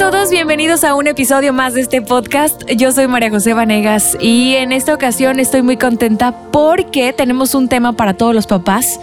todos, bienvenidos a un episodio más de este podcast. Yo soy María José Vanegas y en esta ocasión estoy muy contenta porque tenemos un tema para todos los papás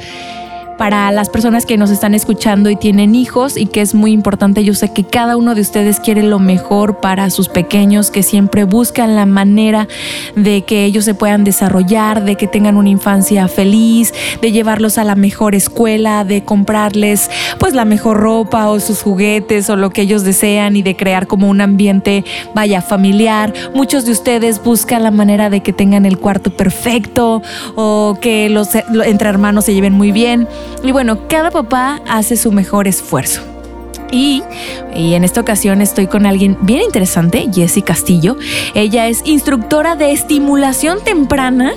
para las personas que nos están escuchando y tienen hijos y que es muy importante. Yo sé que cada uno de ustedes quiere lo mejor para sus pequeños, que siempre buscan la manera de que ellos se puedan desarrollar, de que tengan una infancia feliz, de llevarlos a la mejor escuela, de comprarles pues la mejor ropa o sus juguetes o lo que ellos desean y de crear como un ambiente vaya familiar. Muchos de ustedes buscan la manera de que tengan el cuarto perfecto o que los entre hermanos se lleven muy bien. Y bueno, cada papá hace su mejor esfuerzo. Y, y, en esta ocasión estoy con alguien bien interesante, Jessie Castillo. Ella es instructora de estimulación temprana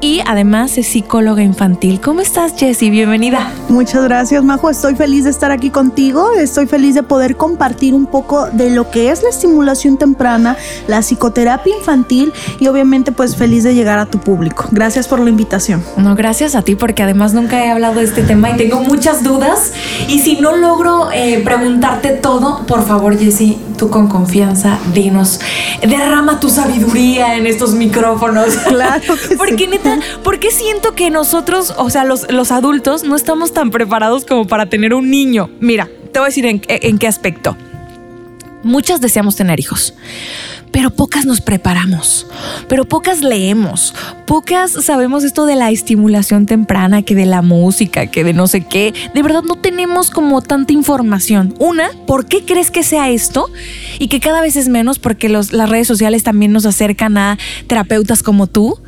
y además es psicóloga infantil. ¿Cómo estás, Jessie? Bienvenida. Muchas gracias, Majo. Estoy feliz de estar aquí contigo. Estoy feliz de poder compartir un poco de lo que es la estimulación temprana, la psicoterapia infantil y obviamente pues feliz de llegar a tu público. Gracias por la invitación. No, gracias a ti porque además nunca he hablado de este tema y tengo muchas dudas. Y si no logro eh, preguntarte todo, por favor, Jessie, tú con confianza, dinos, derrama tu sabiduría en estos micrófonos. Claro que Porque neta ¿por qué siento que nosotros, o sea, los, los, adultos, no estamos tan preparados como para tener un niño? Mira, te voy a decir en, en qué aspecto. Muchas deseamos tener hijos, pero pocas nos preparamos, pero pocas leemos, pocas sabemos esto de la estimulación temprana, que de la música, que de no sé qué. De verdad no tenemos como tanta información. Una, ¿por qué crees que sea esto? Y que cada vez es menos porque las redes sociales también nos acercan a terapeutas como tú.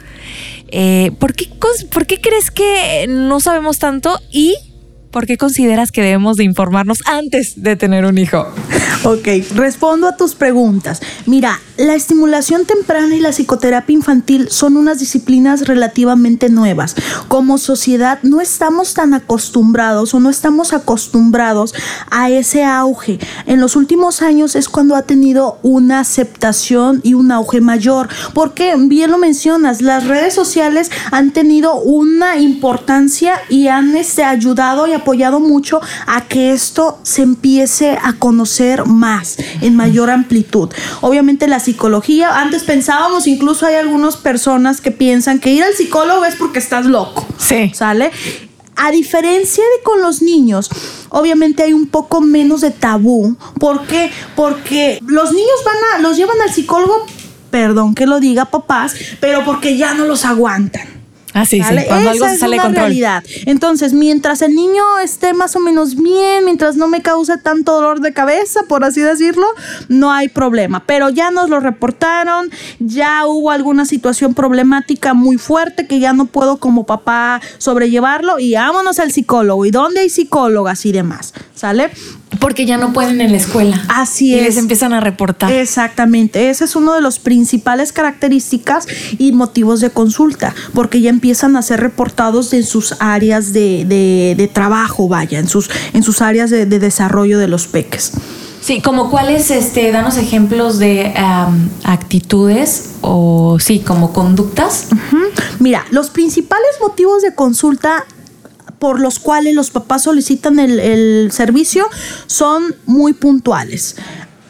Eh, ¿por, qué, ¿Por qué crees que no sabemos tanto y por qué consideras que debemos de informarnos antes de tener un hijo? Ok, respondo a tus preguntas. Mira, la estimulación temprana y la psicoterapia infantil son unas disciplinas relativamente nuevas. Como sociedad no estamos tan acostumbrados o no estamos acostumbrados a ese auge. En los últimos años es cuando ha tenido una aceptación y un auge mayor. Porque, bien lo mencionas, las redes sociales han tenido una importancia y han este, ayudado y mucho a que esto se empiece a conocer más, en mayor amplitud. Obviamente la psicología, antes pensábamos, incluso hay algunas personas que piensan que ir al psicólogo es porque estás loco. Sí. ¿Sale? A diferencia de con los niños, obviamente hay un poco menos de tabú. ¿Por qué? Porque los niños van a, los llevan al psicólogo, perdón que lo diga papás, pero porque ya no los aguantan. Ah, sí, sí. Cuando algo se sale de control. realidad. Entonces, mientras el niño esté más o menos bien, mientras no me cause tanto dolor de cabeza, por así decirlo, no hay problema. Pero ya nos lo reportaron, ya hubo alguna situación problemática muy fuerte que ya no puedo como papá sobrellevarlo y vámonos al psicólogo. ¿Y dónde hay psicólogas y demás? ¿Sale? Porque ya no pueden en la escuela. Así y es. les empiezan a reportar. Exactamente. Ese es uno de los principales características y motivos de consulta, porque ya empiezan a ser reportados en sus áreas de, de, de trabajo, vaya, en sus, en sus áreas de, de, desarrollo de los peques. Sí, como cuáles, este, danos ejemplos de um, actitudes o sí, como conductas. Uh -huh. Mira, los principales motivos de consulta por los cuales los papás solicitan el, el servicio son muy puntuales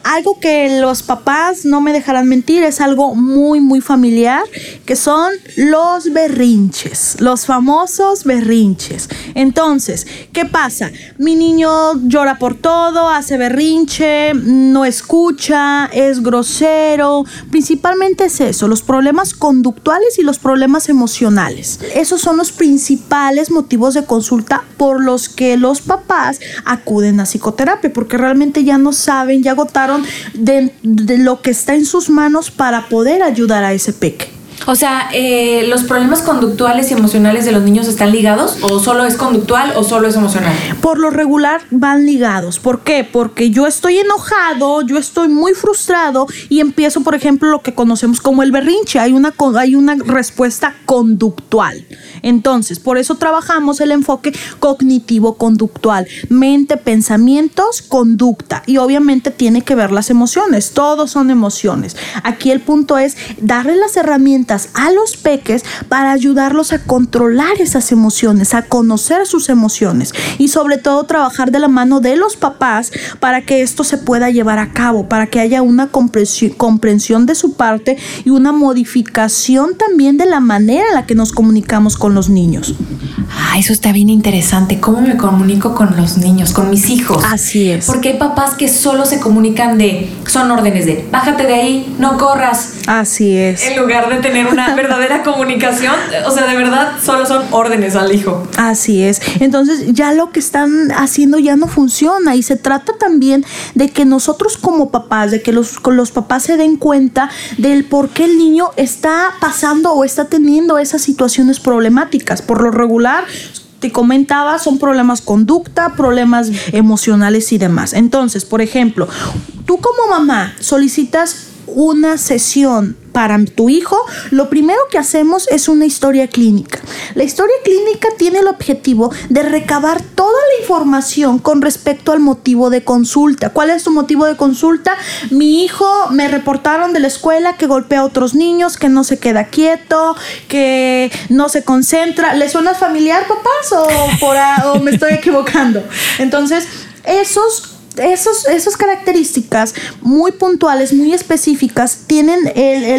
algo que los papás no me dejarán mentir, es algo muy, muy familiar, que son los berrinches, los famosos berrinches. Entonces, ¿qué pasa? Mi niño llora por todo, hace berrinche, no escucha, es grosero, principalmente es eso, los problemas conductuales y los problemas emocionales. Esos son los principales motivos de consulta por los que los papás acuden a psicoterapia, porque realmente ya no saben, ya agotaron de, de, lo que está en sus manos para poder ayudar a ese peque. O sea, eh, ¿los problemas conductuales y emocionales de los niños están ligados? ¿O solo es conductual o solo es emocional? Por lo regular van ligados. ¿Por qué? Porque yo estoy enojado, yo estoy muy frustrado y empiezo, por ejemplo, lo que conocemos como el berrinche. Hay una, hay una respuesta conductual. Entonces, por eso trabajamos el enfoque cognitivo-conductual. Mente, pensamientos, conducta. Y obviamente tiene que ver las emociones. Todos son emociones. Aquí el punto es darle las herramientas herramientas a los peques para ayudarlos a controlar esas emociones, a conocer sus emociones y sobre todo trabajar de la mano de los papás para que esto se pueda llevar a cabo, para que haya una comprensión de su parte y una modificación también de la manera en la que nos comunicamos con los niños. Ah, eso está bien interesante. ¿Cómo me comunico con los niños, con mis hijos? Así es. Porque hay papás que solo se comunican de, son órdenes de, bájate de ahí, no corras. Así es. En lugar de tener una verdadera comunicación, o sea, de verdad, solo son órdenes al hijo. Así es. Entonces ya lo que están haciendo ya no funciona y se trata también de que nosotros como papás, de que los, los papás se den cuenta del por qué el niño está pasando o está teniendo esas situaciones problemáticas. Por lo regular, te comentaba, son problemas conducta, problemas emocionales y demás. Entonces, por ejemplo, tú como mamá solicitas una sesión para tu hijo, lo primero que hacemos es una historia clínica. La historia clínica tiene el objetivo de recabar toda la información con respecto al motivo de consulta. ¿Cuál es tu motivo de consulta? Mi hijo me reportaron de la escuela que golpea a otros niños, que no se queda quieto, que no se concentra. ¿Le suena familiar, papás? ¿O, por o me estoy equivocando? Entonces, esos esos, esas características muy puntuales, muy específicas, tienen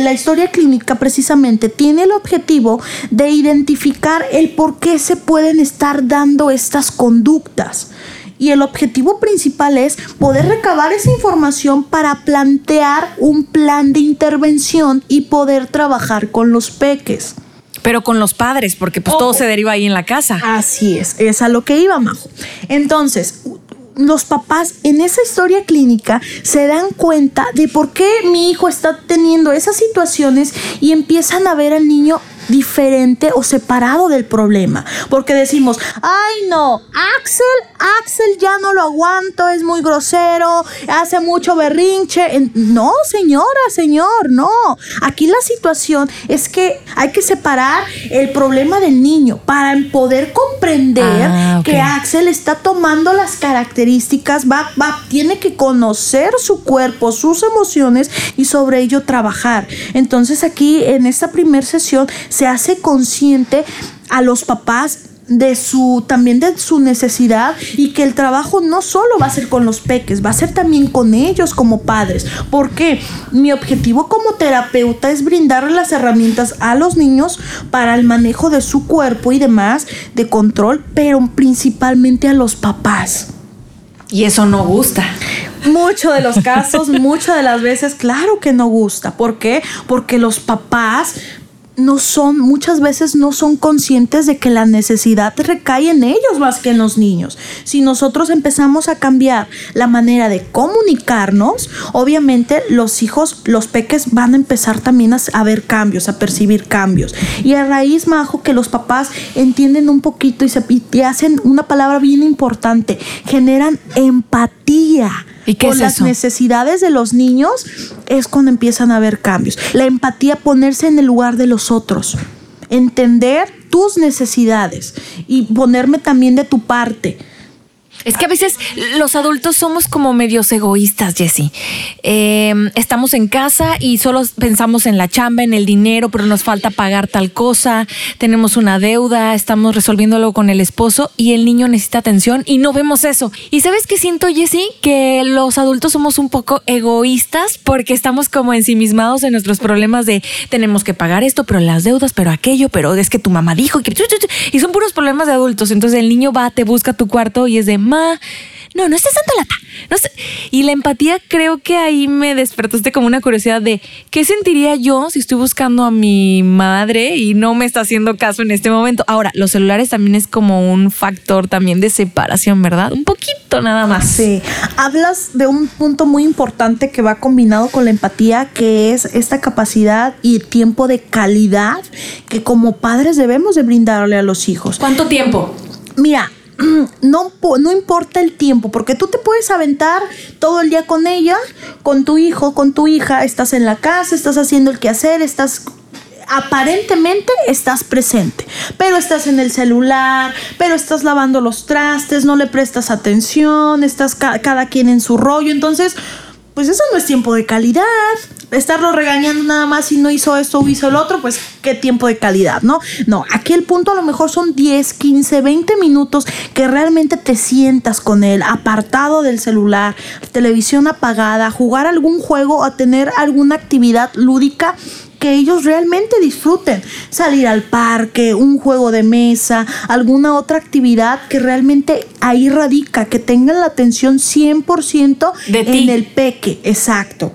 la historia clínica precisamente, tiene el objetivo de identificar el por qué se pueden estar dando estas conductas. Y el objetivo principal es poder recabar esa información para plantear un plan de intervención y poder trabajar con los peques. Pero con los padres, porque pues todo se deriva ahí en la casa. Así es, es a lo que iba, Majo. Entonces, los papás en esa historia clínica se dan cuenta de por qué mi hijo está teniendo esas situaciones y empiezan a ver al niño diferente o separado del problema. Porque decimos, ay no, Axel, Axel ya no lo aguanto, es muy grosero, hace mucho berrinche. No, señora, señor, no. Aquí la situación es que hay que separar el problema del niño para poder comprender ah, que Axel está tomando las características, va, va, tiene que conocer su cuerpo, sus emociones y sobre ello trabajar. Entonces aquí en esta primera sesión se hace consciente a los papás de su también de su necesidad y que el trabajo no solo va a ser con los peques, va a ser también con ellos como padres, porque mi objetivo como terapeuta es brindarle las herramientas a los niños para el manejo de su cuerpo y demás de control, pero principalmente a los papás. Y eso no gusta. Mucho de los casos, muchas de las veces, claro que no gusta. ¿Por qué? Porque los papás no son, muchas veces no son conscientes de que la necesidad recae en ellos más que en los niños. Si nosotros empezamos a cambiar la manera de comunicarnos, obviamente los hijos, los peques van a empezar también a, ver cambios, a percibir cambios. Y a raíz, Majo, que los papás entienden un poquito y, se, y hacen una palabra bien importante, generan empatía ¿Y con las necesidades de los niños es cuando empiezan a haber cambios. La empatía, ponerse en el lugar de los otros, entender tus necesidades y ponerme también de tu parte es que a veces los adultos somos como medios egoístas, Jesse. Em, estamos en casa y solo pensamos en la chamba, en el dinero, pero nos falta pagar tal cosa, tenemos una deuda, estamos resolviéndolo con el esposo y el niño necesita atención y no vemos eso. ¿Y sabes qué siento, Jesse? Que los adultos somos un poco egoístas porque estamos como ensimismados en nuestros problemas de tenemos que pagar esto, pero las deudas, pero aquello, pero es que tu mamá dijo que... Y son puros problemas de adultos. Entonces el niño va, te busca tu cuarto y es de no, no estás dando lata. No Y la empatía creo que ahí me despertaste como una curiosidad de qué sentiría yo si estoy buscando a mi madre y no me está haciendo caso en este momento. Ahora, los celulares también es como un factor también de separación, ¿verdad? Un poquito nada más. Sí. Hablas de un punto muy importante que va combinado con la empatía, que es esta capacidad y tiempo de calidad que como padres debemos de brindarle a los hijos. ¿Cuánto tiempo? Mira, no, no importa el tiempo, porque tú te puedes aventar todo el día con ella, con tu hijo, con tu hija, estás en la casa, estás haciendo el quehacer, estás aparentemente estás presente, pero estás en el celular, pero estás lavando los trastes, no le prestas atención, estás cada quien en su rollo, entonces, pues eso no es tiempo de calidad. Estarlo regañando nada más si no hizo esto o hizo el otro, pues qué tiempo de calidad, ¿no? No, aquí el punto a lo mejor son 10, 15, 20 minutos que realmente te sientas con él, apartado del celular, televisión apagada, jugar algún juego o tener alguna actividad lúdica que ellos realmente disfruten. Salir al parque, un juego de mesa, alguna otra actividad que realmente ahí radica, que tengan la atención 100% De en ti. el peque. Exacto.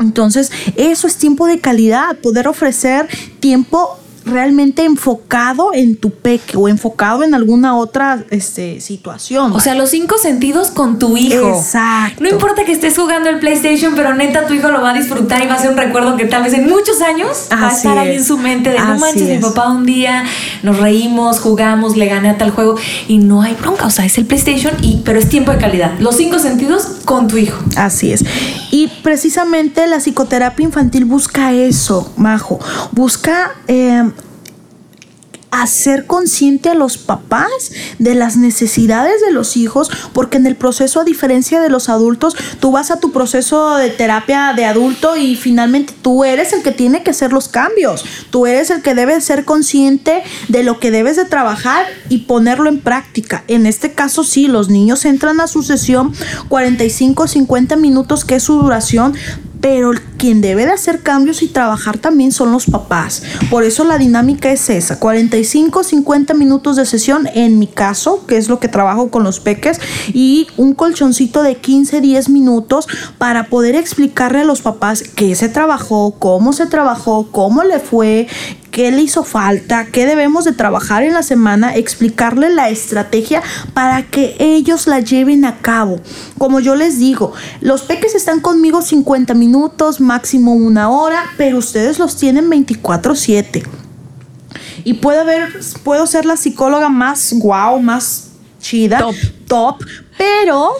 Entonces, eso es tiempo de calidad, poder ofrecer tiempo realmente enfocado en tu peque o enfocado en alguna otra este, situación. O sea, los cinco sentidos con tu hijo. Exacto. No importa que estés jugando el PlayStation, pero neta tu hijo lo va a disfrutar y va a ser un recuerdo que tal vez en muchos años va a Así estar ahí es. en su mente de no Así manches, mi papá un día nos reímos, jugamos, le gané a tal juego y no hay bronca. O sea, es el PlayStation, y, pero es tiempo de calidad. Los cinco sentidos con tu hijo. Así es. Y precisamente la psicoterapia infantil busca eso, Majo. Busca eh, hacer consciente a los papás de las necesidades de los hijos, porque en el proceso, a diferencia de los adultos, tú vas a tu proceso de terapia de adulto y finalmente tú eres el que tiene que hacer los cambios. Tú eres el que debe ser consciente de lo que debes de trabajar y ponerlo en práctica. En este caso, sí, los niños entran a su sesión 45 50 minutos, que es su duración, pero quien debe de hacer cambios y trabajar también son los papás. Por eso la dinámica es esa, 45, 50 minutos de sesión en mi caso, que es lo que trabajo con los peques, y un colchoncito de 15, 10 minutos para poder explicarle a los papás qué se trabajó, cómo se trabajó, cómo le fue, qué le hizo falta, qué debemos de trabajar en la semana, explicarle la estrategia para que ellos la lleven a cabo. Como yo les digo, los peques están conmigo 50 minutos, máximo una hora, pero ustedes los tienen 24/7. Y puedo haber, puedo ser la psicóloga más guau, más chida, Top. top, pero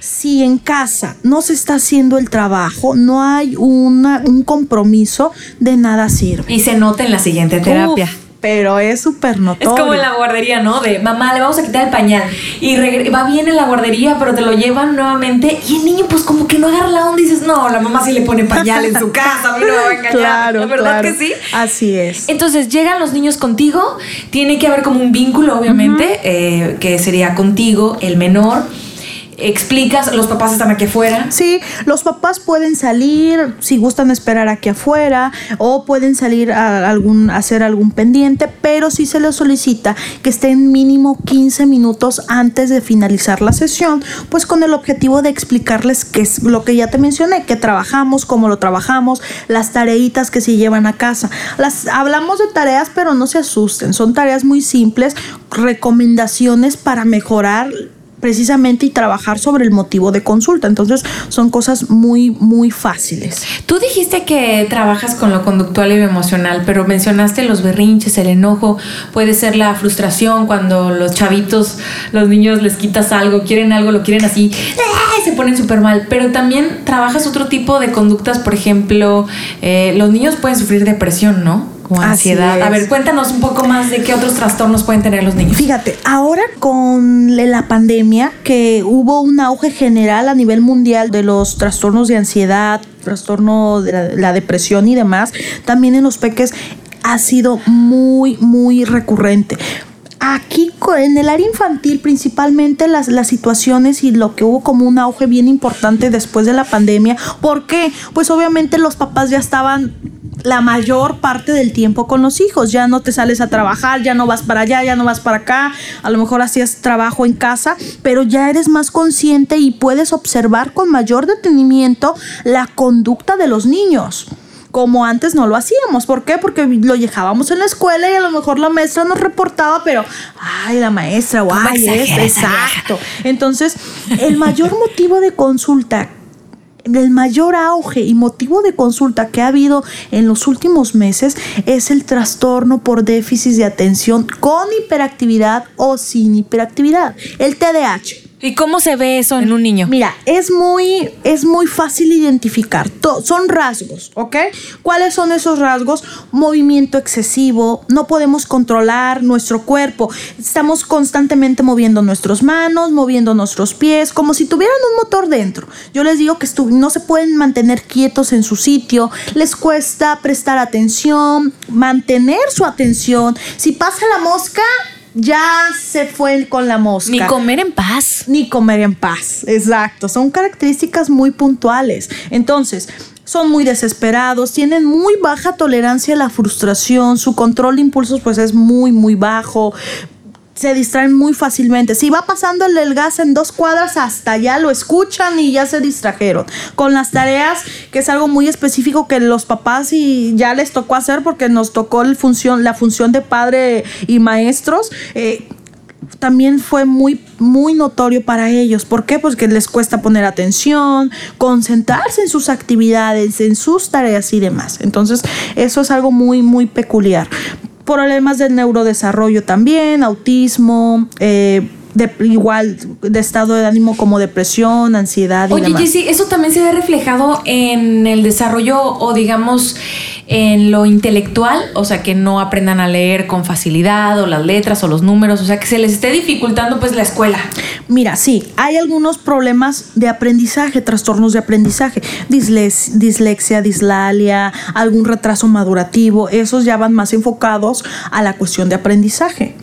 si en casa no se está haciendo el trabajo, no hay una, un compromiso, de nada sirve. Y se nota en la siguiente terapia. Uf, pero es súper Es notorio. como en la guardería, ¿no? De mamá, le vamos a quitar el pañal. Y va bien en la guardería, pero te lo llevan nuevamente. Y el niño, pues como que no agarra la onda y dices, no, la mamá sí le pone pañal en su casa, a mí no me va a engañar. Claro, ¿La verdad claro. que sí? Así es. Entonces llegan los niños contigo, tiene que haber como un vínculo, obviamente, eh, que sería contigo, el menor. Explicas, los papás están aquí afuera. Sí, los papás pueden salir si gustan esperar aquí afuera o pueden salir a, algún, hacer algún pendiente, pero sí se les solicita que estén mínimo 15 minutos antes de finalizar la sesión, pues con el objetivo de explicarles qué es lo que ya te mencioné, que trabajamos, cómo lo trabajamos, las tareitas que se llevan a casa. Las, hablamos de tareas, pero no se asusten, son tareas muy simples, recomendaciones para mejorar precisamente y trabajar sobre el motivo de consulta. Entonces son cosas muy, muy fáciles. Tú dijiste que trabajas con lo conductual y lo emocional, pero mencionaste los berrinches, el enojo, puede ser la frustración cuando los chavitos, los niños les quitas algo, quieren algo, lo quieren así, se ponen súper mal, pero también trabajas otro tipo de conductas, por ejemplo, eh, los niños pueden sufrir depresión, ¿no? Como Así ansiedad. A ver, cuéntanos un poco más de qué otros trastornos pueden tener los niños. Fíjate, ahora con la pandemia, que hubo un auge general a nivel mundial de los trastornos de ansiedad, trastorno de la, la depresión y demás, también en los peques ha sido muy, muy recurrente. Aquí en el área infantil, principalmente las, las situaciones y lo que hubo como un auge bien importante después de la pandemia. ¿Por qué? Pues obviamente los papás ya estaban la mayor parte del tiempo con los hijos. Ya no te sales a trabajar, ya no vas para allá, ya no vas para acá. A lo mejor hacías trabajo en casa, pero ya eres más consciente y puedes observar con mayor detenimiento la conducta de los niños. Como antes no lo hacíamos. ¿Por qué? Porque lo dejábamos en la escuela y a lo mejor la maestra nos reportaba, pero, ay, la maestra, o ¿Cómo ay, exagera esto, esa vieja? exacto. Entonces, el mayor motivo de consulta el mayor auge y motivo de consulta que ha habido en los últimos meses es el trastorno por déficit de atención con hiperactividad o sin hiperactividad, el TDAH. ¿Y cómo se ve eso en un niño? Mira, es muy, es muy fácil identificar. son rasgos, ¿ok? ¿Cuáles son esos rasgos? Movimiento excesivo, no podemos controlar nuestro cuerpo. Estamos constantemente moviendo nuestras manos, moviendo nuestros pies, como si tuvieran un motor dentro. Yo les digo que no se pueden mantener quietos en su sitio, les cuesta prestar atención, mantener su atención. Si pasa la mosca, ya se fue con la mosca. Ni comer en paz. Ni comer en paz, exacto. Son características muy puntuales. Entonces, son muy desesperados, tienen muy baja tolerancia a la frustración, su control de impulsos pues es muy, muy bajo se distraen muy fácilmente. Si va pasando el, gas en dos cuadras, hasta ya lo escuchan y ya se distrajeron. Con las tareas, que es algo muy específico que los papás y ya les tocó hacer porque nos tocó el función, la función de padre y maestros. Eh, también fue muy, muy notorio para ellos. ¿Por qué? Porque les cuesta poner atención, concentrarse en sus actividades, en sus tareas y demás. Entonces, eso es algo muy, muy peculiar problemas del neurodesarrollo también, autismo, eh, de, igual de estado de ánimo como depresión, ansiedad. Y Oye, Jessy, eso también se ve reflejado en el desarrollo o digamos en lo intelectual, o sea, que no aprendan a leer con facilidad o las letras o los números, o sea, que se les esté dificultando pues la escuela. Mira, sí, hay algunos problemas de aprendizaje, trastornos de aprendizaje, dislexia, dislalia, algún retraso madurativo, esos ya van más enfocados a la cuestión de aprendizaje.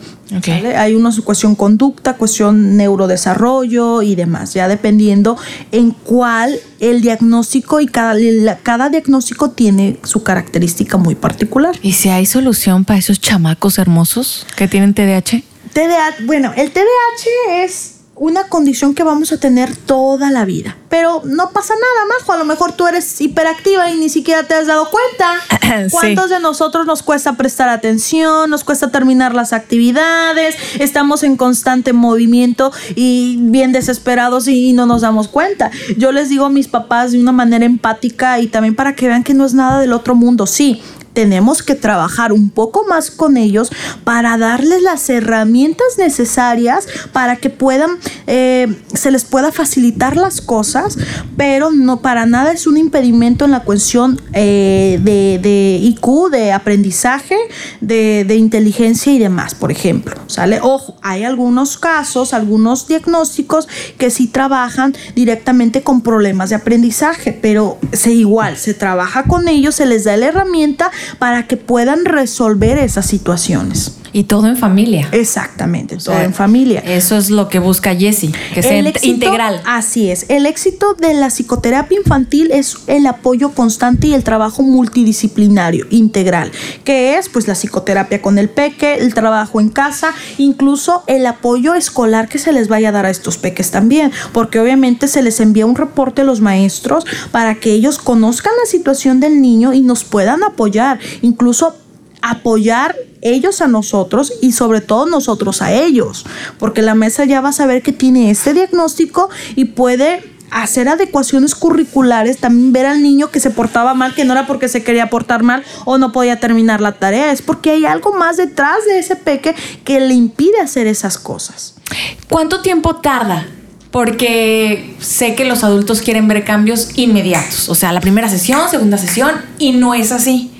Hay una cuestión conducta, cuestión neurodesarrollo y demás, ya dependiendo en cuál el diagnóstico y cada, cada diagnóstico tiene su característica muy particular. ¿Y si hay solución para esos chamacos hermosos que tienen TDAH? TDAH, bueno, el TDAH es una condición que vamos a tener toda la vida. Pero no pasa nada, más. A lo mejor tú eres hiperactiva y ni siquiera te has dado cuenta. ¿Cuántos de nosotros nos cuesta prestar atención? Nos cuesta terminar las actividades. Estamos en constante movimiento y bien desesperados y no nos damos cuenta. Yo les digo a mis papás de una manera empática y también para que vean que no es nada del otro mundo. Sí, tenemos que trabajar un poco más con ellos para darles las herramientas necesarias para que puedan, eh, se les pueda facilitar las cosas, pero no para nada es un impedimento en la cuestión eh, de, IQ, de aprendizaje, de, de inteligencia y demás, por ejemplo. ¿Sale? Ojo, hay algunos casos, algunos diagnósticos que sí trabajan directamente con problemas de aprendizaje, pero se igual, se trabaja con ellos, se les da la herramienta para que puedan resolver esas situaciones. Y todo en familia. Exactamente, todo en familia. Eso es lo que busca Jessie, que sea integral. Así es. El éxito de la psicoterapia infantil es el apoyo constante y el trabajo multidisciplinario, integral, que es pues la psicoterapia con el peque, el trabajo en casa, incluso el apoyo escolar que se les vaya a dar a estos peques también, porque obviamente se les envía un reporte a los maestros para que ellos conozcan la situación del niño y nos puedan apoyar, incluso apoyar ellos a nosotros y sobre todo nosotros a ellos, porque la mesa ya va a saber que tiene este diagnóstico y puede hacer adecuaciones curriculares, también ver al niño que se portaba mal, que no era porque se quería portar mal o no podía terminar la tarea, es porque hay algo más detrás de ese peque que le impide hacer esas cosas. ¿Cuánto tiempo tarda porque sé que los adultos quieren ver cambios inmediatos. O sea, la primera sesión, segunda sesión, y no es así.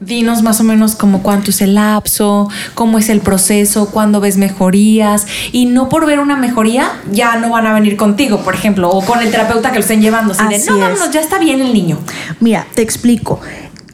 Dinos más o menos como cuánto es el lapso, cómo es el proceso, cuándo ves mejorías y no por ver una mejoría ya no van a venir contigo, por ejemplo, o con el terapeuta que lo estén llevando. Así, no, vámonos, ya está bien el niño. Mira, te explico.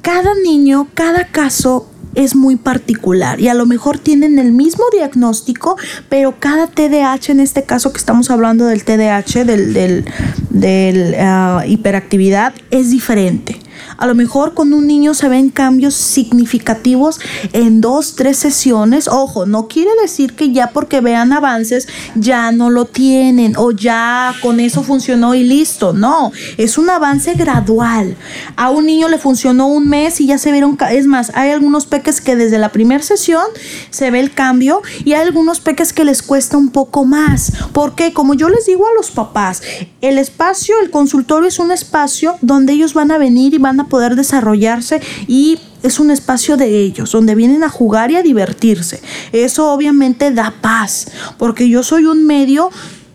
Cada niño, cada caso es muy particular y a lo mejor tienen el mismo diagnóstico, pero cada TDAH, en este caso que estamos hablando del TDAH, del, del, ah, hiperactividad, es diferente. A lo mejor con un niño se ven cambios significativos en dos, tres sesiones. Ojo, no quiere decir que ya porque vean avances ya no lo tienen o ya con eso funcionó y listo. No, es un avance gradual. A un niño le funcionó un mes y ya se vieron, es más, hay algunos peques que desde la primera sesión se ve el cambio y hay algunos peques que les cuesta un poco más. Porque como yo les digo a los papás, el espacio, el consultorio es un espacio donde ellos van a venir y van a poder desarrollarse y es un espacio de ellos, donde vienen a jugar y a divertirse. Eso obviamente da paz, porque yo soy un medio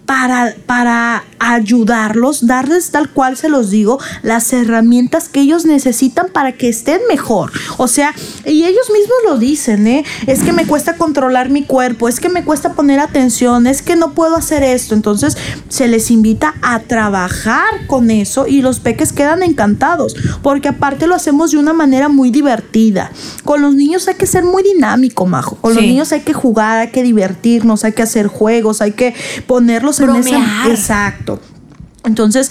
para, para ayudarlos, darles tal cual se los digo, las herramientas que ellos necesitan para que estén mejor. O sea, y ellos mismos lo dicen, ¿eh? Es que me cuesta controlar mi cuerpo, es que me cuesta poner atención, es que no puedo hacer esto. Entonces se les invita a trabajar con eso y los peques quedan encantados, porque aparte lo hacemos de una manera muy divertida. Con los niños hay que ser muy dinámico, Majo. Con los niños hay que jugar, hay que divertirnos, hay que hacer juegos, hay que ponerlos en esa... Exacto. Entonces,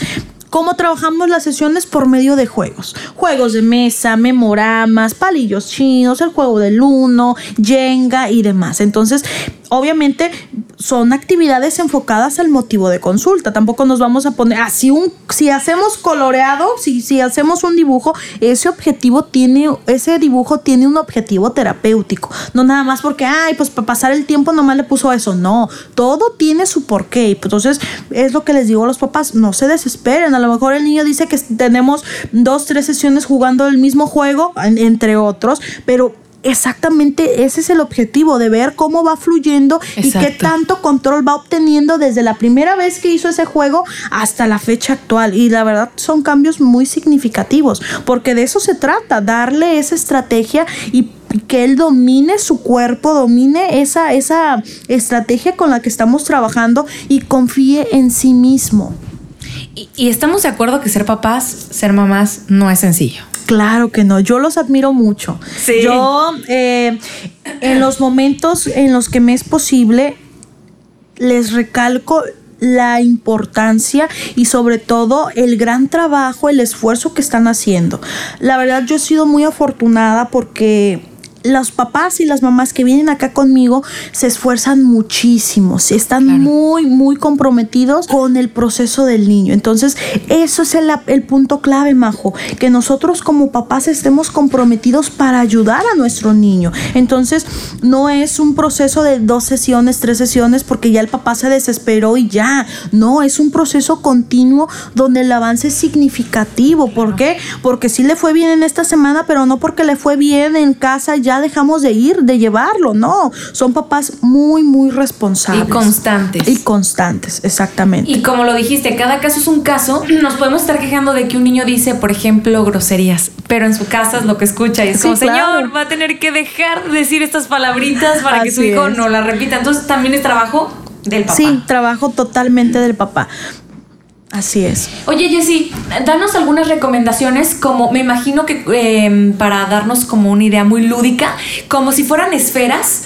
¿Cómo trabajamos las sesiones? Por medio de juegos. Juegos de mesa, memoramas, palillos chinos, el juego del uno, Jenga y demás. Entonces, obviamente son actividades enfocadas al motivo de consulta. Tampoco nos vamos a poner así un si hacemos coloreado, si, si hacemos un dibujo, ese objetivo tiene ese dibujo tiene un objetivo terapéutico. No nada más porque ay, pues para pasar el tiempo nomás le puso eso. No, todo tiene su porqué. Entonces, es lo que les digo a los papás, no se desesperen. A lo mejor el niño dice que tenemos dos, tres sesiones jugando el mismo juego, entre otros, pero exactamente ese es el objetivo, de ver cómo va fluyendo y qué tanto control va obteniendo desde la primera vez que hizo ese juego hasta la fecha actual. Y la verdad son cambios muy significativos, porque de eso se trata, darle esa estrategia y que él domine su cuerpo, domine esa, esa estrategia con la que estamos trabajando y confíe en sí mismo. y estamos de acuerdo que ser papás, ser mamás, no es sencillo. Claro que no, yo los admiro mucho. Yo, eh, en los momentos en los que me es posible, les recalco la importancia y sobre todo el gran trabajo, el esfuerzo que están haciendo. La verdad yo he sido muy afortunada porque los papás y las mamás que vienen acá conmigo se esfuerzan muchísimo, están muy, muy comprometidos con el proceso del niño. Entonces, eso es el, el, punto clave, Majo, que nosotros como papás estemos comprometidos para ayudar a nuestro niño. Entonces, no es un proceso de dos sesiones, tres sesiones, porque ya el papá se desesperó y ya. No, es un proceso continuo donde el avance es significativo. ¿Por qué? Porque sí le fue bien en esta semana, pero no porque le fue bien en casa ya dejamos de ir, de llevarlo, no. Son papás muy, muy responsables. Y constantes. Y constantes, exactamente. Y como lo dijiste, cada caso es un caso. Nos podemos estar quejando de que un niño dice, por ejemplo, groserías, pero en su casa es lo que escucha y es como, señor, va a tener que dejar de decir estas palabritas para que su hijo no las repita. Entonces también es trabajo del papá. Sí, trabajo totalmente del papá. Así es. Oye, Jessy, danos algunas recomendaciones, como me imagino que em, para darnos como una idea muy lúdica, como si fueran esferas,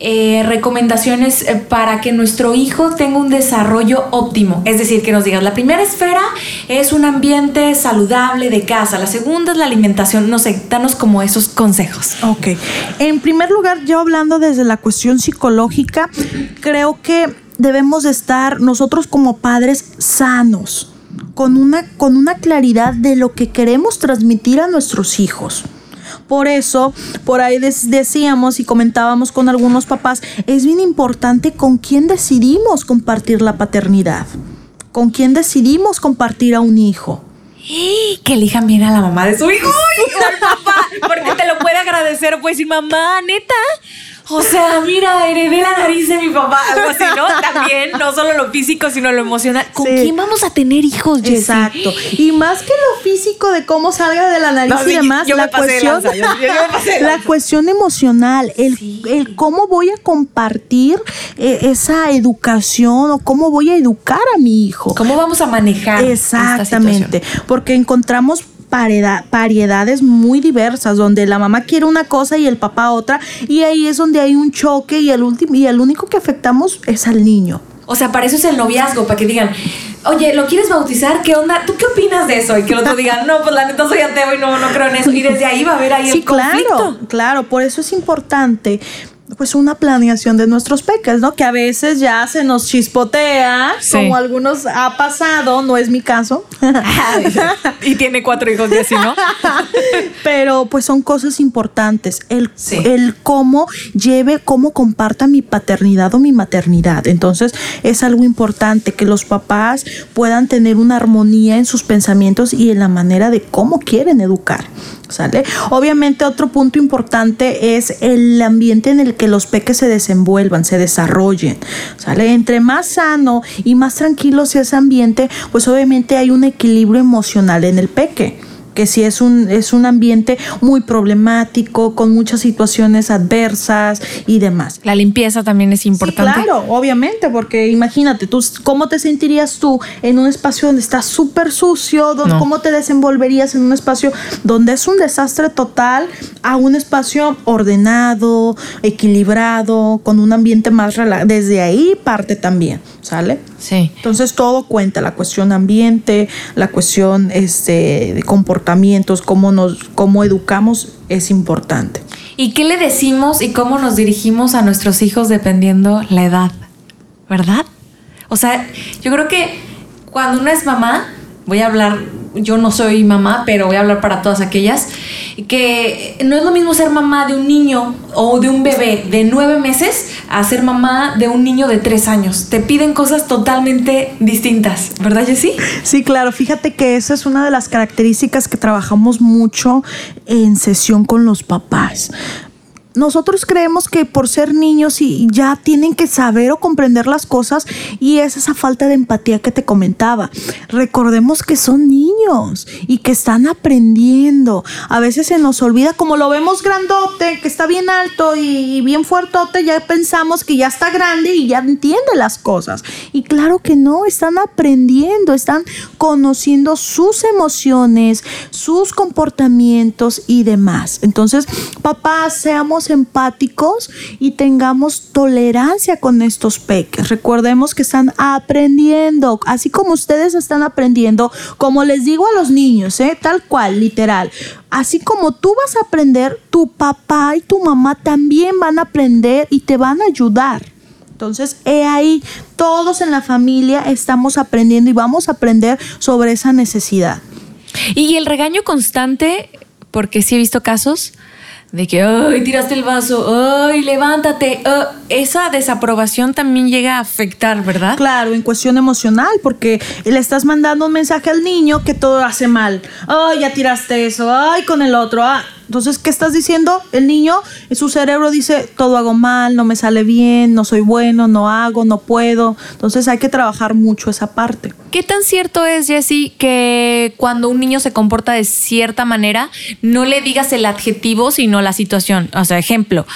eh, recomendaciones eh, para que nuestro hijo tenga un desarrollo óptimo. Es decir, que nos digas, la primera esfera es un ambiente saludable de casa, la segunda es la alimentación, no sé, danos como esos consejos. Ok. En primer lugar, yo hablando desde la cuestión psicológica, creo que debemos estar nosotros como padres sanos, con una, con una claridad de lo que queremos transmitir a nuestros hijos. Por eso, por ahí decíamos y comentábamos con algunos papás, es bien importante con quién decidimos compartir la paternidad, con quién decidimos compartir a un hijo. Que elijan bien a la mamá de su hijo y papá, porque te lo puede agradecer, pues, y mamá, neta o sea, mira, heredé la nariz de mi papá, algo así, ¿no? También, no solo lo físico, sino lo emocional. ¿Con quién vamos a tener hijos, Jessie? Exacto. Y más que lo físico de cómo salga de la nariz y demás, la cuestión, la cuestión emocional, el, el, cómo voy a compartir eh, esa educación o cómo voy a educar a mi hijo. ¿Cómo vamos a manejar? Exactamente, porque encontramos variedades muy diversas, donde la mamá quiere una cosa y el papá otra, y ahí es donde hay un choque y el, último, y el único que afectamos es al niño. O sea, para eso es el noviazgo, para que digan, oye, ¿lo quieres bautizar? ¿Qué onda? ¿Tú qué opinas de eso? Y que el otro diga, no, pues la neta soy ateo y no, no creo en eso. Y desde ahí va a haber ahí el conflicto. Claro, claro, por eso es importante pues una planeación de nuestros peques, ¿no? Que a veces ya se nos chispotea, como algunos ha pasado, no es mi caso. y tiene cuatro hijos y así, ¿no? Pero pues son cosas importantes. El, el cómo lleve, cómo comparta mi paternidad o mi maternidad. Entonces es algo importante que los papás puedan tener una armonía en sus pensamientos y en la manera de cómo quieren educar. ¿Sale? Obviamente otro punto importante es el ambiente en el que los peques se desenvuelvan, se desarrollen. ¿Sale? Entre más sano y más tranquilo sea ese ambiente, pues obviamente hay un equilibrio emocional en el peque que si es un, es un ambiente muy problemático, con muchas situaciones adversas y demás. La limpieza también es importante. claro, obviamente, porque imagínate, tú, ¿cómo te sentirías tú en un espacio donde está súper sucio? ¿Cómo te desenvolverías en un espacio donde es un desastre total a un espacio ordenado, equilibrado, con un ambiente más relajado? Desde ahí parte también, ¿sale? Sí. Entonces todo cuenta, la cuestión ambiente, la cuestión este, de comportamientos, cómo nos, cómo educamos es importante. ¿Y qué le decimos y cómo nos dirigimos a nuestros hijos dependiendo la edad? ¿Verdad? O sea, yo creo que cuando uno es mamá, voy a hablar, yo no soy mamá, pero voy a hablar para todas aquellas, que no es lo mismo ser mamá de un niño o de un bebé de nueve meses a ser mamá de un niño de tres años. Te piden cosas totalmente distintas, ¿verdad, Jessy? Sí, claro. Fíjate que esa es una de las características que trabajamos mucho en sesión con los papás nosotros creemos que por ser niños y ya tienen que saber o comprender las cosas y es esa falta de empatía que te comentaba. Recordemos que son niños y que están aprendiendo. A veces se nos olvida, como lo vemos grandote, que está bien alto y bien fuertote, ya pensamos que ya está grande y ya entiende las cosas. Y claro que no, están aprendiendo, están conociendo sus emociones, sus comportamientos y demás. Entonces, papás, seamos empáticos y tengamos tolerancia con estos peques. Recordemos que están aprendiendo, así como ustedes están aprendiendo, como les digo a los niños, ¿eh? tal cual, literal. Así como tú vas a aprender, tu papá y tu mamá también van a aprender y te van a ayudar. Entonces, he ahí, todos en la familia estamos aprendiendo y vamos a aprender sobre esa necesidad. Y el regaño constante, porque sí he visto casos de que, ay, tiraste el vaso, ay, levántate. Ah, esa desaprobación también llega a afectar, ¿verdad? Claro, en cuestión emocional, porque le estás mandando un mensaje al niño que todo hace mal. Ay, ya tiraste eso, ay, con el otro, ah. Entonces, ¿qué estás diciendo? El niño, su cerebro dice, todo hago mal, no me sale bien, no soy bueno, no hago, no puedo. Entonces hay que trabajar mucho esa parte. ¿Qué tan cierto es, Jessy, que cuando un niño se comporta de cierta manera, no le digas el adjetivo, sino la situación? O sea, ejemplo,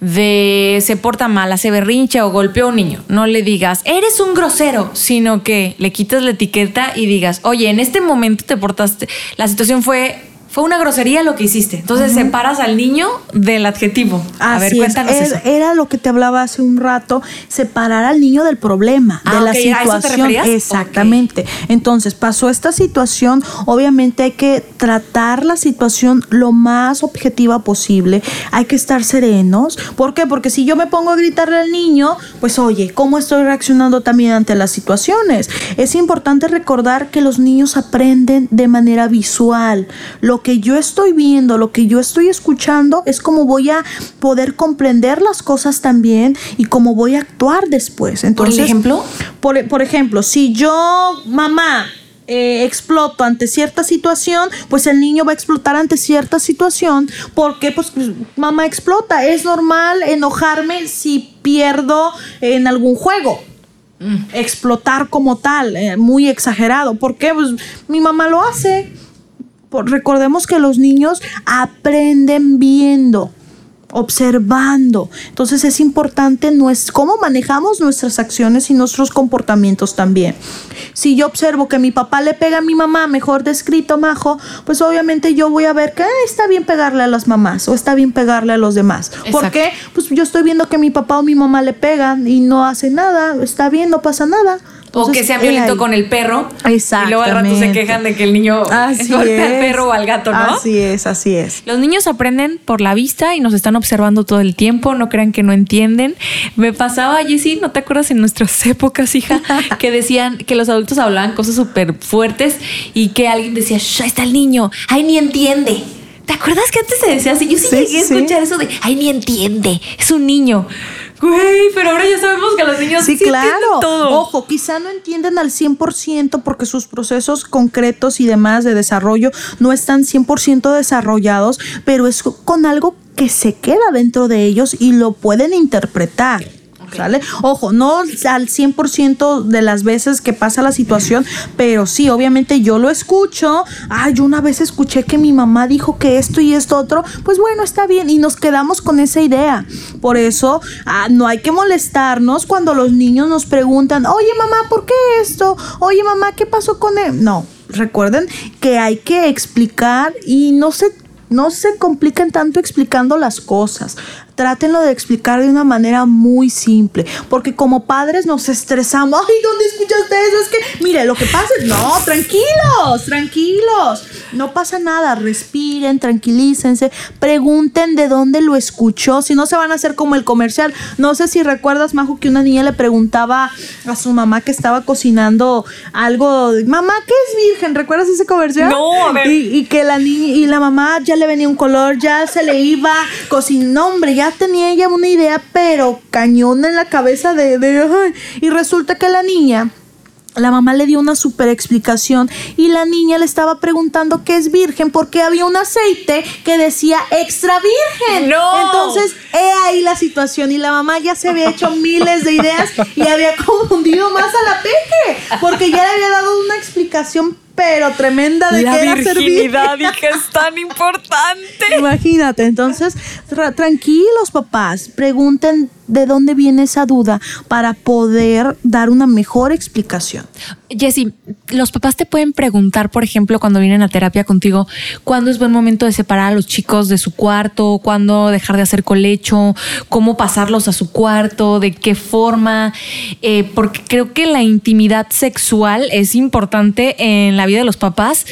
de se porta mal, hace berrinche o golpeó a un niño. No le digas, eres un grosero, sino que le quitas la etiqueta y digas, oye, en este momento te portaste, la situación fue fue una grosería lo que hiciste. Entonces separas al niño del adjetivo. A ver, cuéntanos eso. Era lo que te hablaba hace un rato, separar al niño del problema, de ah, la situación. Exactamente. Entonces, pasó esta situación, obviamente hay que tratar la situación lo más objetiva posible. Hay que estar serenos. ¿Por qué? Porque si yo me pongo a gritarle al niño, pues oye, ¿cómo estoy reaccionando también ante las situaciones? Es importante recordar que los niños aprenden de manera visual. Lo que yo estoy viendo, lo que yo estoy escuchando, es como voy a poder comprender las cosas también y cómo voy a actuar después. Entonces, ¿Por ejemplo? Por, ejemplo, si yo, mamá, eh, exploto ante cierta situación, pues el niño va a explotar ante cierta situación porque pues mamá explota. Es normal enojarme si pierdo en algún juego. Mm. Explotar como tal, eh, muy exagerado. porque Pues mi mamá lo hace recordemos que los niños aprenden viendo observando. Entonces es importante cómo manejamos nuestras acciones y nuestros comportamientos también. Si yo observo que mi papá le pega a mi mamá, mejor descrito, majo, pues obviamente yo voy a ver que está bien pegarle a las mamás o está bien pegarle a los demás. ¿Por qué? Pues yo estoy viendo que mi papá o mi mamá le pegan y no hace nada, está bien, no pasa nada o que sea violento con el perro. Exacto. Y luego al rato se quejan de que el niño así golpea al perro o al gato, ¿no? Así es, así es. Los niños aprenden por la vista y nos están observando todo el tiempo. No crean que no entienden. Me pasaba, Jessy, ¿no te acuerdas en nuestras épocas, hija? que decían que los adultos hablaban cosas súper fuertes y que alguien decía, ahí está el niño, ay, ni entiende. ¿Te acuerdas que antes se decía así? Yo sí, llegué a escuchar eso de, ay, ni entiende, es un niño. Güey, pero ahora ya sabemos que los niños sí, claro. todo. Ojo, quizá no entienden al 100% porque sus procesos concretos y demás de desarrollo no están 100% desarrollados, pero es con algo que se queda dentro de ellos y lo pueden interpretar. Ojo, no al 100% de las veces que pasa la situación, pero sí, obviamente yo lo escucho. Ay, yo una vez escuché que mi mamá dijo que esto y esto otro. Pues bueno, está bien y nos quedamos con esa idea. Por eso, ah, no hay que molestarnos cuando los niños nos preguntan, oye mamá, ¿por qué esto? Oye mamá, ¿qué pasó con él? No, recuerden que hay que explicar y no se no se compliquen tanto explicando las cosas trátenlo de explicar de una manera muy simple, porque como padres nos estresamos, ay, ¿dónde escuchaste eso? Es que, mire, lo que pasa es, no, tranquilos, tranquilos, no pasa nada, respiren, tranquilícense, pregunten de dónde lo escuchó, si no se van a hacer como el comercial. No sé si recuerdas, Majo, que una niña le preguntaba a su mamá que estaba cocinando algo, mamá, ¿qué es virgen? ¿Recuerdas ese comercial? No, a ver. Y, que la niña y la mamá ya le venía un color, ya se le iba cocinando, hombre, ya tenía ella una idea, pero cañona en la cabeza de... de y resulta que la niña la mamá le dio una super explicación y la niña le estaba preguntando qué es virgen porque había un aceite que decía extra virgen. No. Entonces, he ahí la situación y la mamá ya se había hecho miles de ideas y había confundido más a la peque porque ya le había dado una explicación pero tremenda de la que virginidad y que es tan importante. Imagínate, entonces, tranquilos papás, pregunten de dónde viene esa duda para poder dar una mejor explicación. Jessy, los papás te pueden preguntar, por ejemplo, cuando vienen a terapia contigo, cuándo es buen momento de separar a los chicos de su cuarto, cuándo dejar de hacer colecho, cómo pasarlos a su cuarto, de qué forma, eh, porque creo que la intimidad sexual es importante en la vida de los papás,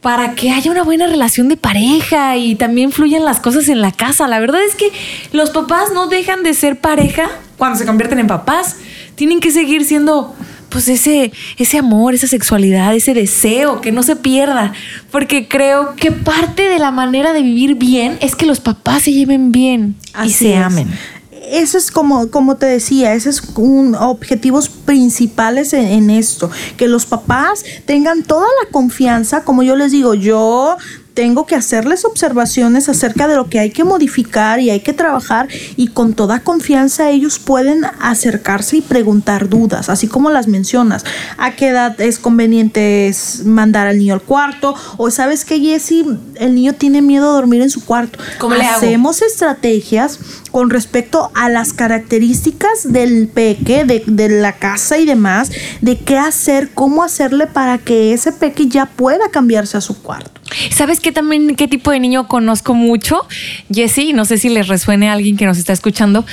para que haya una buena relación de pareja y también fluyan las cosas en la casa. La verdad es que los papás no dejan de ser pareja cuando se convierten en papás. Tienen que seguir siendo pues ese, ese amor, esa sexualidad, ese deseo, que no se pierda. Porque creo que parte de la manera de vivir bien es que los papás se lleven bien y se amen eso es como, como te decía, ese es un objetivos principales en, esto, que los papás tengan toda la confianza, como yo les digo, yo tengo que hacerles observaciones acerca de lo que hay que modificar y hay que trabajar y con toda confianza ellos pueden acercarse y preguntar dudas, así como las mencionas. ¿A qué edad es conveniente mandar al niño al cuarto? O sabes que Jesse, el niño tiene miedo a dormir en su cuarto. ¿Cómo le Hacemos estrategias con respecto a las características del peque, de, de la casa y demás, de qué hacer, cómo hacerle para que ese peque ya pueda cambiarse a su cuarto. ¿Sabes qué también qué tipo de niño conozco mucho? Jessy, no sé si les resuene a alguien que nos está escuchando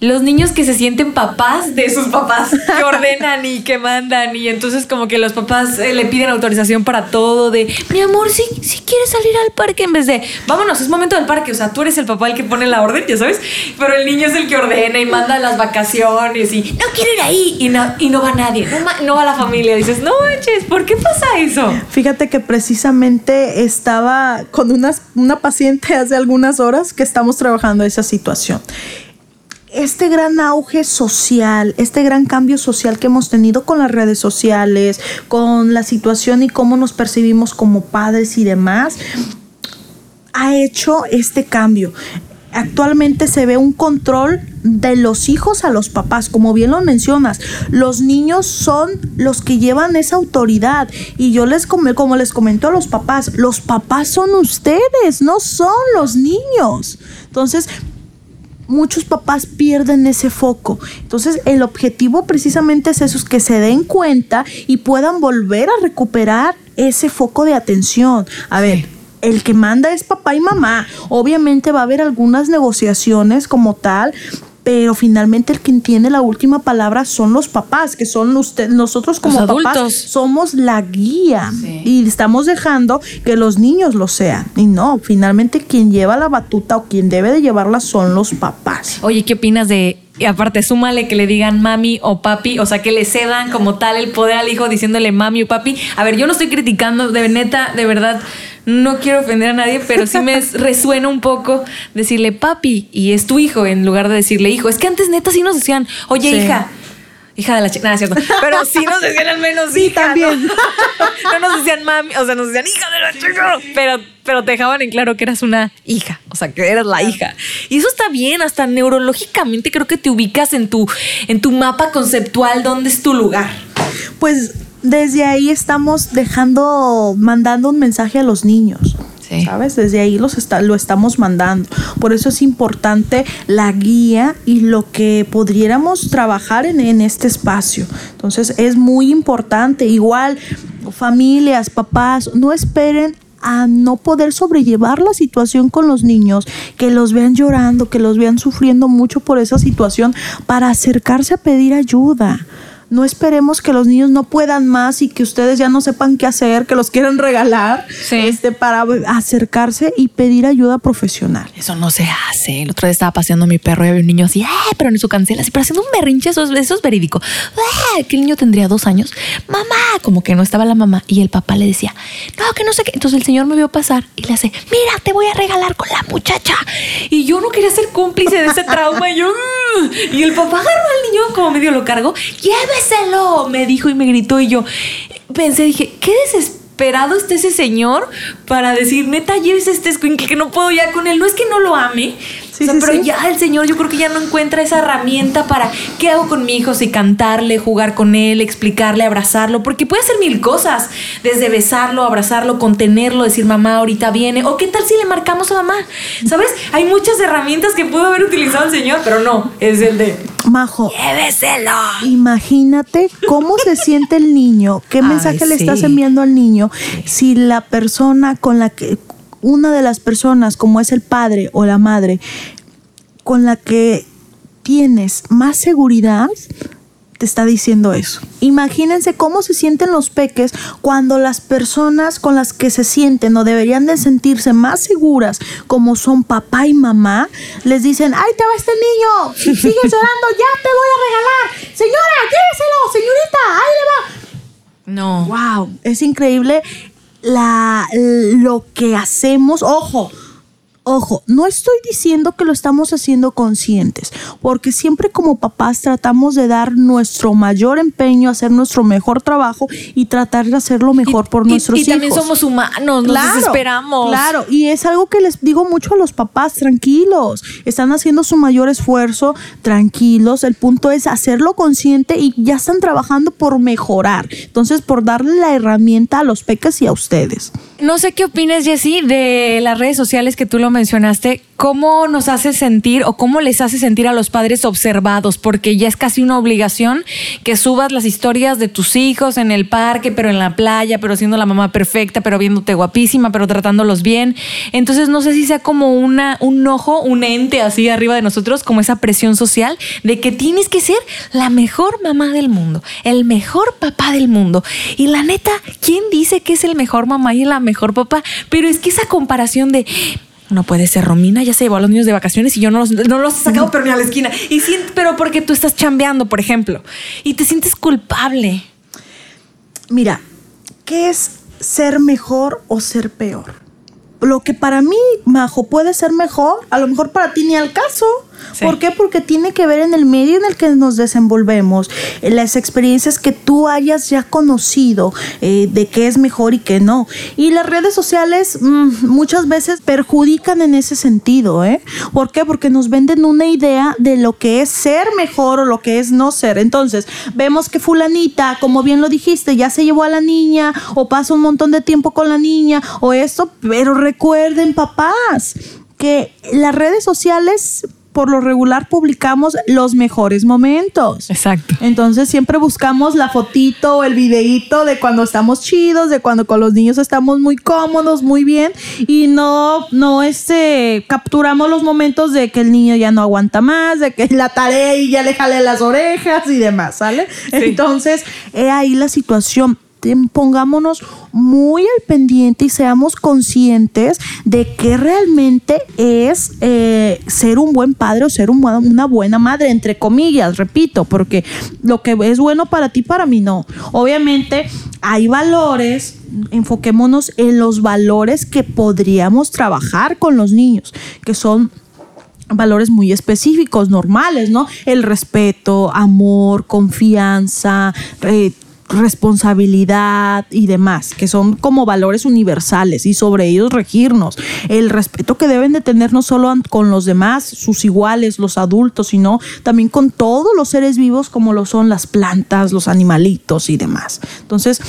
los niños que se sienten papás de sus papás, que ordenan y que mandan, y entonces como que los papás eh, le piden autorización para todo, de, mi amor, si, si quieres salir al parque, en vez de, vámonos, es momento del parque, o sea, tú eres el papá el que pone la orden, ya sabes, pero el niño es el que ordena y manda las vacaciones y, no quiero ir ahí, y no, y no va nadie, no, va la familia, dices, no manches, ¿por qué pasa eso? Fíjate que precisamente estaba con una paciente hace algunas horas que estamos trabajando esa situación este gran auge social, este gran cambio social que hemos tenido con las redes sociales, con la situación y cómo nos percibimos como padres y demás, ha hecho este cambio. Actualmente se ve un control de los hijos a los papás, como bien lo mencionas. Los niños son los que llevan esa autoridad. Y yo les, como les comento a los papás, los papás son ustedes, no son los niños. Entonces, muchos papás pierden ese foco. Entonces el objetivo precisamente es eso, es que se den cuenta y puedan volver a recuperar ese foco de atención. A ver, el que manda es papá y mamá. Obviamente va a haber algunas negociaciones como tal, pero finalmente el que tiene la última palabra son los papás, que son usted, nosotros como papás somos la guía y estamos dejando que los niños lo sean. Y no, finalmente quien lleva la batuta o quien debe de llevarla son los papás. Oye, ¿qué opinas de y aparte, súmale que le digan mami o papi, o sea, que le cedan como tal el poder al hijo diciéndole mami o papi. A ver, yo no estoy criticando, de neta, de verdad, no quiero ofender a nadie, pero sí me resuena un poco decirle papi y es tu hijo en lugar de decirle hijo. Es que antes neta sí nos decían, oye hija, hija de la chica, nada, cierto. Pero sí nos decían al menos sí, también. ¿no? nos decían mami, o sea, nos decían hija de la chica, pero, pero te dejaban en claro que eras una hija, o sea, que eras la hija. Y eso está bien, hasta neurológicamente creo que te ubicas en tu, en tu mapa conceptual, dónde es tu lugar. Pues desde ahí estamos dejando, mandando un mensaje a los niños. ¿Sabes? Desde ahí los está, lo estamos mandando. Por eso es importante la guía y lo que podríamos trabajar en, en este espacio. Entonces es muy importante. Igual, familias, papás, no esperen a no poder sobrellevar la situación con los niños, que los vean llorando, que los vean sufriendo mucho por esa situación, para acercarse a pedir ayuda no esperemos que los niños no puedan más y que ustedes ya no sepan qué hacer, que los quieran regalar, este, para acercarse y pedir ayuda profesional. Eso no se hace. El otro día estaba paseando mi perro y había un niño así, pero en su cancela, así, pero haciendo un berrinche, eso, eso es verídico. Que el niño tendría dos años. Mamá, como que no estaba la mamá y el papá le decía, no, que no sé qué. Entonces el señor me vio pasar y le hace, mira, te voy a regalar con la muchacha. Y yo no quería ser cómplice de ese trauma. Y yo, y el papá agarró al niño como medio lo cargo, lléveselo, me dijo y me gritó. Y yo pensé, dije, qué desesperado está ese señor para decir, neta, llévese este escuincle que no puedo ya con él. No es que no lo ame, pero ya el señor yo creo que ya no encuentra esa herramienta para qué hago con mi hijo, si cantarle, jugar con él, explicarle, abrazarlo, porque puede hacer mil cosas, desde besarlo, abrazarlo, contenerlo, decir mamá ahorita viene, o qué tal si le marcamos a mamá, ¿sabes? Hay muchas herramientas que pudo haber utilizado el señor, pero no, es el de Majo. Lléveselo. Imagínate cómo se siente el niño, qué mensaje le estás enviando al niño si la persona con la que una de las personas, como es el padre o la madre, con la que tienes más seguridad, te está diciendo eso. Imagínense cómo se sienten los peques cuando las personas con las que se sienten o deberían de sentirse más seguras, como son papá y mamá, les dicen, ¡ay, te va este niño! Si sigues llorando, ya te voy a regalar. Señora, lléveselo, señorita, ahí le va. No. Wow, es increíble la, lo que hacemos, ojo, Ojo, no estoy diciendo que lo estamos haciendo conscientes, porque siempre como papás tratamos de dar nuestro mayor empeño, hacer nuestro mejor trabajo y tratar de hacerlo mejor por nuestros hijos. Y también somos humanos, nos desesperamos. Claro, y es algo que les digo mucho a los papás, tranquilos, están haciendo su mayor esfuerzo, tranquilos, el punto es hacerlo consciente y ya están trabajando por mejorar, entonces por darle la herramienta a los peques y a ustedes. No sé qué opinas, Jessy, de las redes sociales que tú lo mencionaste. ¿Cómo nos hace sentir o cómo les hace sentir a los padres observados? Porque ya es casi una obligación que subas las historias de tus hijos en el parque, pero en la playa, pero siendo la mamá perfecta, pero viéndote guapísima, pero tratándolos bien. Entonces no sé si sea como una, un ojo, un ente así arriba de nosotros, como esa presión social de que tienes que ser la mejor mamá del mundo, el mejor papá del mundo. Y la neta, ¿quién dice que es el mejor mamá y la mejor papá, pero es que esa comparación de no puede ser, Romina ya se llevó a los niños de vacaciones y yo no los, no los he sacado, pero ni a la esquina. Y pero porque tú estás chambeando, por ejemplo, y te sientes culpable. Mira, ¿qué es ser mejor o ser peor? Lo que para mí, Majo, puede ser mejor, a lo mejor para ti ni al caso. ¿Por qué? Porque tiene que ver en el medio en el que nos desenvolvemos, en las experiencias que tú hayas ya conocido eh, de qué es mejor y qué no. Y las redes sociales mm, muchas veces perjudican en ese sentido. ¿eh? ¿Por qué? Porque nos venden una idea de lo que es ser mejor o lo que es no ser. Entonces, vemos que fulanita, como bien lo dijiste, ya se llevó a la niña o pasa un montón de tiempo con la niña o esto, pero recuerden papás que las redes sociales por lo regular publicamos los mejores momentos. Exacto. Entonces siempre buscamos la fotito o el videíto de cuando estamos chidos, de cuando con los niños estamos muy cómodos, muy bien y no no este capturamos los momentos de que el niño ya no aguanta más, de que la tarea y ya le jale las orejas y demás, ¿sale? Entonces, he ahí la situación pongámonos muy al pendiente y seamos conscientes de qué realmente es eh, ser un buen padre o ser una buena madre, entre comillas, repito, porque lo que es bueno para ti, para mí no. Obviamente hay valores, enfoquémonos en los valores que podríamos trabajar con los niños, que son valores muy específicos, normales, ¿no? El respeto, amor, confianza, eh, responsabilidad y demás, que son como valores universales y sobre ellos regirnos. El respeto que deben de tener no solo con los demás, sus iguales, los adultos, sino también con todos los seres vivos como lo son las plantas, los animalitos y demás. Entonces,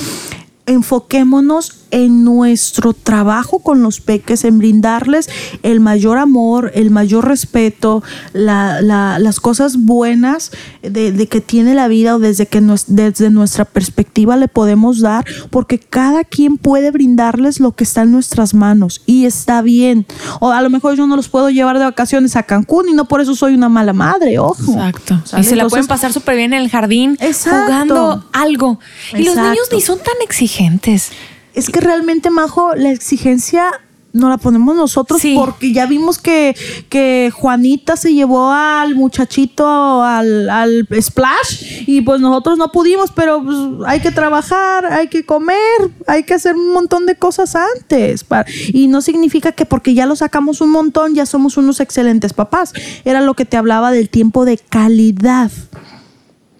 enfoquémonos en nuestro trabajo con los peques, en brindarles el mayor amor, el mayor respeto, las cosas buenas de, que tiene la vida o desde que desde nuestra perspectiva le podemos dar, porque cada quien puede brindarles lo que está en nuestras manos y está bien. O a lo mejor yo no los puedo llevar de vacaciones a Cancún y no por eso soy una mala madre, ojo. Exacto. Y se la pueden pasar súper bien en el jardín jugando algo. Y los niños ni son tan exigentes. Es que realmente, Majo, la exigencia no la ponemos nosotros porque ya vimos que, que, Juanita se llevó al muchachito al, al, splash y pues nosotros no pudimos, pero pues, hay que trabajar, hay que comer, hay que hacer un montón de cosas antes. y no significa que porque ya lo sacamos un montón ya somos unos excelentes papás. Era lo que te hablaba del tiempo de calidad.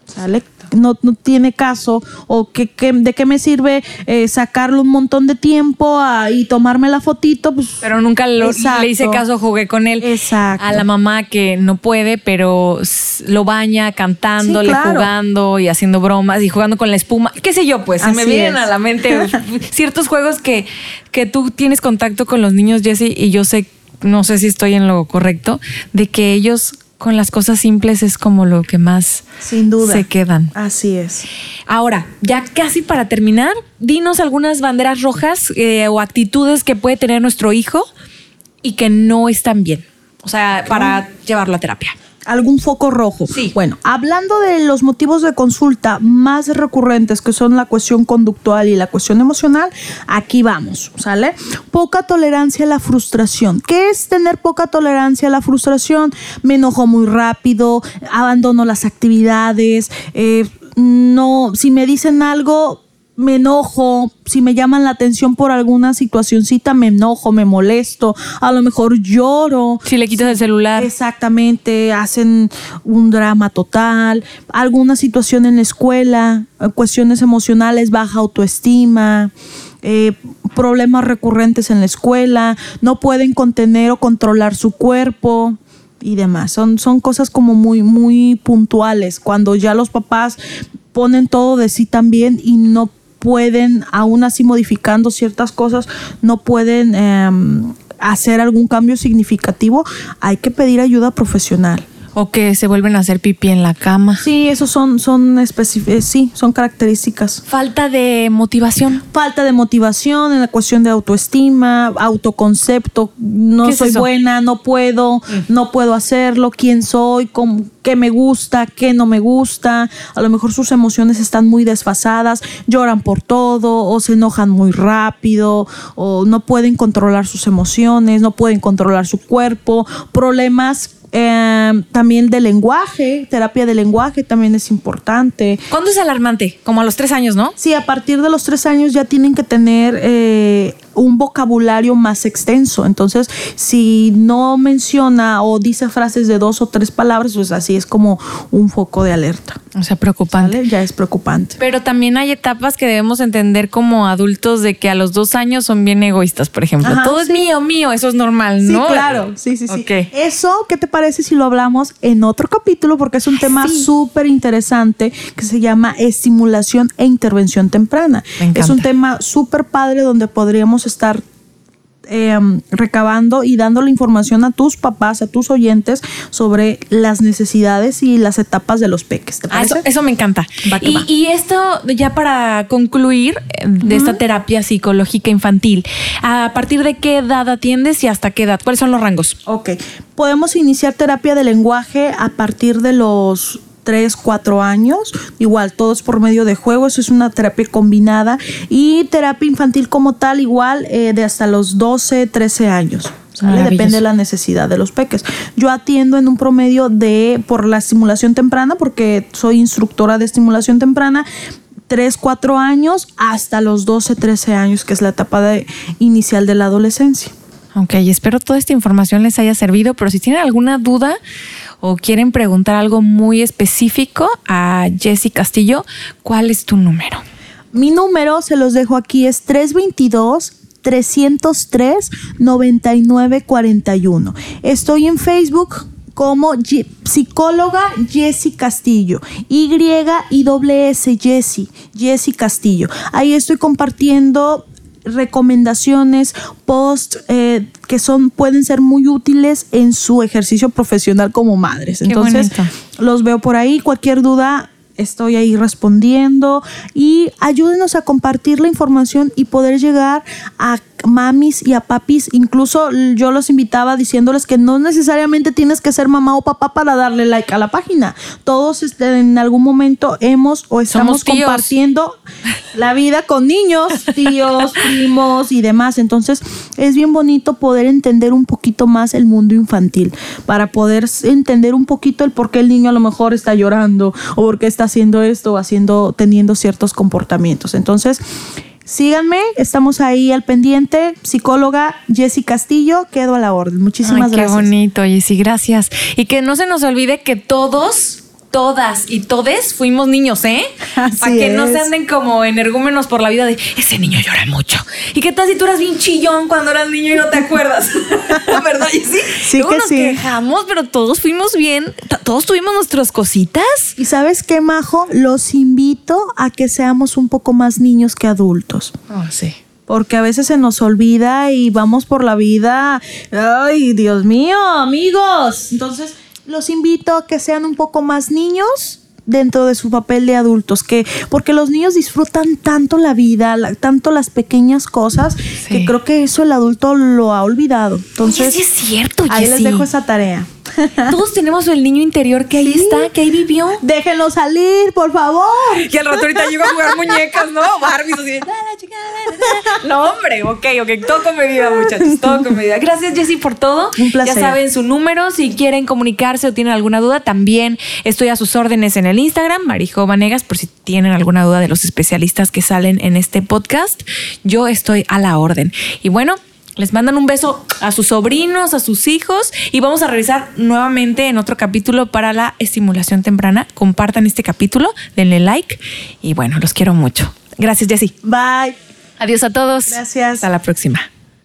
¿Sale? No, tiene caso o que, de qué me sirve eh, sacarle un montón de tiempo y tomarme la fotito. Pues, pero nunca le hice caso, jugué con él. Exacto. A la mamá que no puede, pero lo baña cantándole, jugando y haciendo bromas y jugando con la espuma. ¿Qué sé yo? Pues se me vienen a la mente ciertos juegos que, que tú tienes contacto con los niños, Jesse, y yo sé, no sé si estoy en lo correcto, de que ellos con las cosas simples es como lo que más Sin duda. se quedan. Así es. Ahora, ya casi para terminar, dinos algunas banderas rojas eh, o actitudes que puede tener nuestro hijo y que no están bien. O sea, para llevarlo a terapia algún foco rojo. Sí. Bueno, hablando de los motivos de consulta más recurrentes, que son la cuestión conductual y la cuestión emocional, aquí vamos, ¿sale? Poca tolerancia a la frustración. ¿Qué es tener poca tolerancia a la frustración? Me enojo muy rápido, abandono las actividades, eh, no, si me dicen algo, me enojo, si me llaman la atención por alguna situacioncita, me enojo, me molesto, a lo mejor lloro. Si le quitas el celular. Exactamente, hacen un drama total, alguna situación en la escuela, cuestiones emocionales, baja autoestima. Eh, problemas recurrentes en la escuela, no pueden contener o controlar su cuerpo y demás. Son, son cosas como muy, muy puntuales, cuando ya los papás ponen todo de sí también y no pueden, aún así modificando ciertas cosas, no pueden em, hacer algún cambio significativo, hay que pedir ayuda profesional. O que se vuelven a hacer pipí en la cama. Sí, esos son, son eh, sí, son características. Falta de motivación. Falta de motivación en la cuestión de autoestima, autoconcepto, no soy buena, no puedo, mm. no puedo hacerlo, quién soy, qué me gusta, qué no me gusta. A lo mejor sus emociones están muy desfasadas, lloran por todo, o se enojan muy rápido, o no pueden controlar sus emociones, no pueden controlar su cuerpo, problemas eh, también de lenguaje, terapia de lenguaje también es importante. ¿Cuándo es alarmante? Como a los tres años, ¿no? Sí, a partir de los tres años ya tienen que tener eh, un vocabulario más extenso. Entonces, si no menciona o dice frases de dos o tres palabras, pues así es como un foco de alerta. O sea, preocupante. Ya es preocupante. Pero también hay etapas que debemos entender como adultos de que a los dos años son bien egoístas, por ejemplo. Todo es mío, mío, eso es normal, ¿no? Sí, claro. Sí, sí, sí. Eso, ¿qué te parece si lo hablamos en otro capítulo? Porque es un tema súper interesante que se llama estimulación e intervención temprana. Es un tema súper padre donde podríamos estar Em, recabando y dando la información a tus papás, a tus oyentes sobre las necesidades y las etapas de los peques. Ah, eso, me encanta. y, esto ya para concluir eh, de esta terapia psicológica infantil, ¿a partir de qué edad atiendes y hasta qué edad? ¿Cuáles son los rangos? Ok, podemos iniciar terapia de lenguaje a partir de los 3, 4 años. Igual, todos por medio de juego. Eso es una terapia combinada. Y terapia infantil como tal, igual eh, de hasta los 12, 13 años. Depende de la necesidad de los peques. Yo atiendo en un promedio de, por la estimulación temprana, porque soy instructora de estimulación temprana, 3, 4 años hasta los 12, 13 años, que es la etapa de, inicial de la adolescencia. Ok, espero toda esta información les haya servido, pero si tienen alguna duda o quieren preguntar algo muy específico a Jessy Castillo, ¿cuál es tu número? Mi número, se los dejo aquí, es 322 303 9941. Estoy en Facebook como psicóloga Jessy Castillo. Y y S Jessy, Jessy Castillo. Ahí estoy compartiendo recomendaciones, posts eh, que son pueden ser muy útiles en su ejercicio profesional como madres. Entonces, los veo por ahí. Cualquier duda, estoy ahí respondiendo y ayúdenos a compartir la información y poder llegar a mamis y a papis. Incluso yo los invitaba diciéndoles que no necesariamente tienes que ser mamá o papá para darle like a la página. Todos este, en algún momento hemos o estamos compartiendo la vida con niños, tíos, primos y demás. Entonces es bien bonito poder entender un poquito más el mundo infantil para poder entender un poquito el por qué el niño a lo mejor está llorando o por qué está haciendo esto o haciendo, teniendo ciertos comportamientos. Entonces, Síganme, estamos ahí al pendiente. Psicóloga Jessy Castillo, quedo a la orden. Muchísimas gracias. Qué bonito, Jessy, gracias. Y que no se nos olvide que todos todas y todes fuimos niños, ¿eh? Para que no se anden como energúmenos por la vida de ese niño llora mucho. ¿Y qué tal si tú eras bien chillón cuando eras niño y no te acuerdas? ¿Verdad? Y sí, sí que nos quejamos, pero todos fuimos bien, todos tuvimos nuestras cositas. ¿Y sabes qué, Majo? Los invito a que seamos un poco más niños que adultos. Oh, sí porque a veces se nos olvida y vamos por la vida. Ay, Dios mío, amigos. Entonces, los invito a que sean un poco más niños dentro de su papel de adultos, que porque los niños disfrutan tanto la vida, tanto las pequeñas cosas, que creo que eso el adulto lo ha olvidado. Entonces, sí es cierto, ahí les dejo esa tarea. Todos tenemos el niño interior que ahí está, que ahí vivió. Déjenlo salir, por favor. Y al rato ahorita llego a jugar muñecas, ¿no? Barbies así. No, hombre, ok, ok. Todo con medida, muchachos. Todo con medida. Gracias, Jessy, por todo. Un placer. Ya saben su número. Si quieren comunicarse o tienen alguna duda, también estoy a sus órdenes en el Instagram, Marijo Vanegas, por si tienen alguna duda de los especialistas que salen en este podcast. Yo estoy a la orden. Y bueno, les mandan un beso a sus sobrinos, a sus hijos y vamos a revisar nuevamente en otro capítulo para la estimulación temprana. Compartan este capítulo, denle like y bueno, los quiero mucho. Gracias, Jessy. Bye. Adiós a todos. Gracias. Hasta la próxima.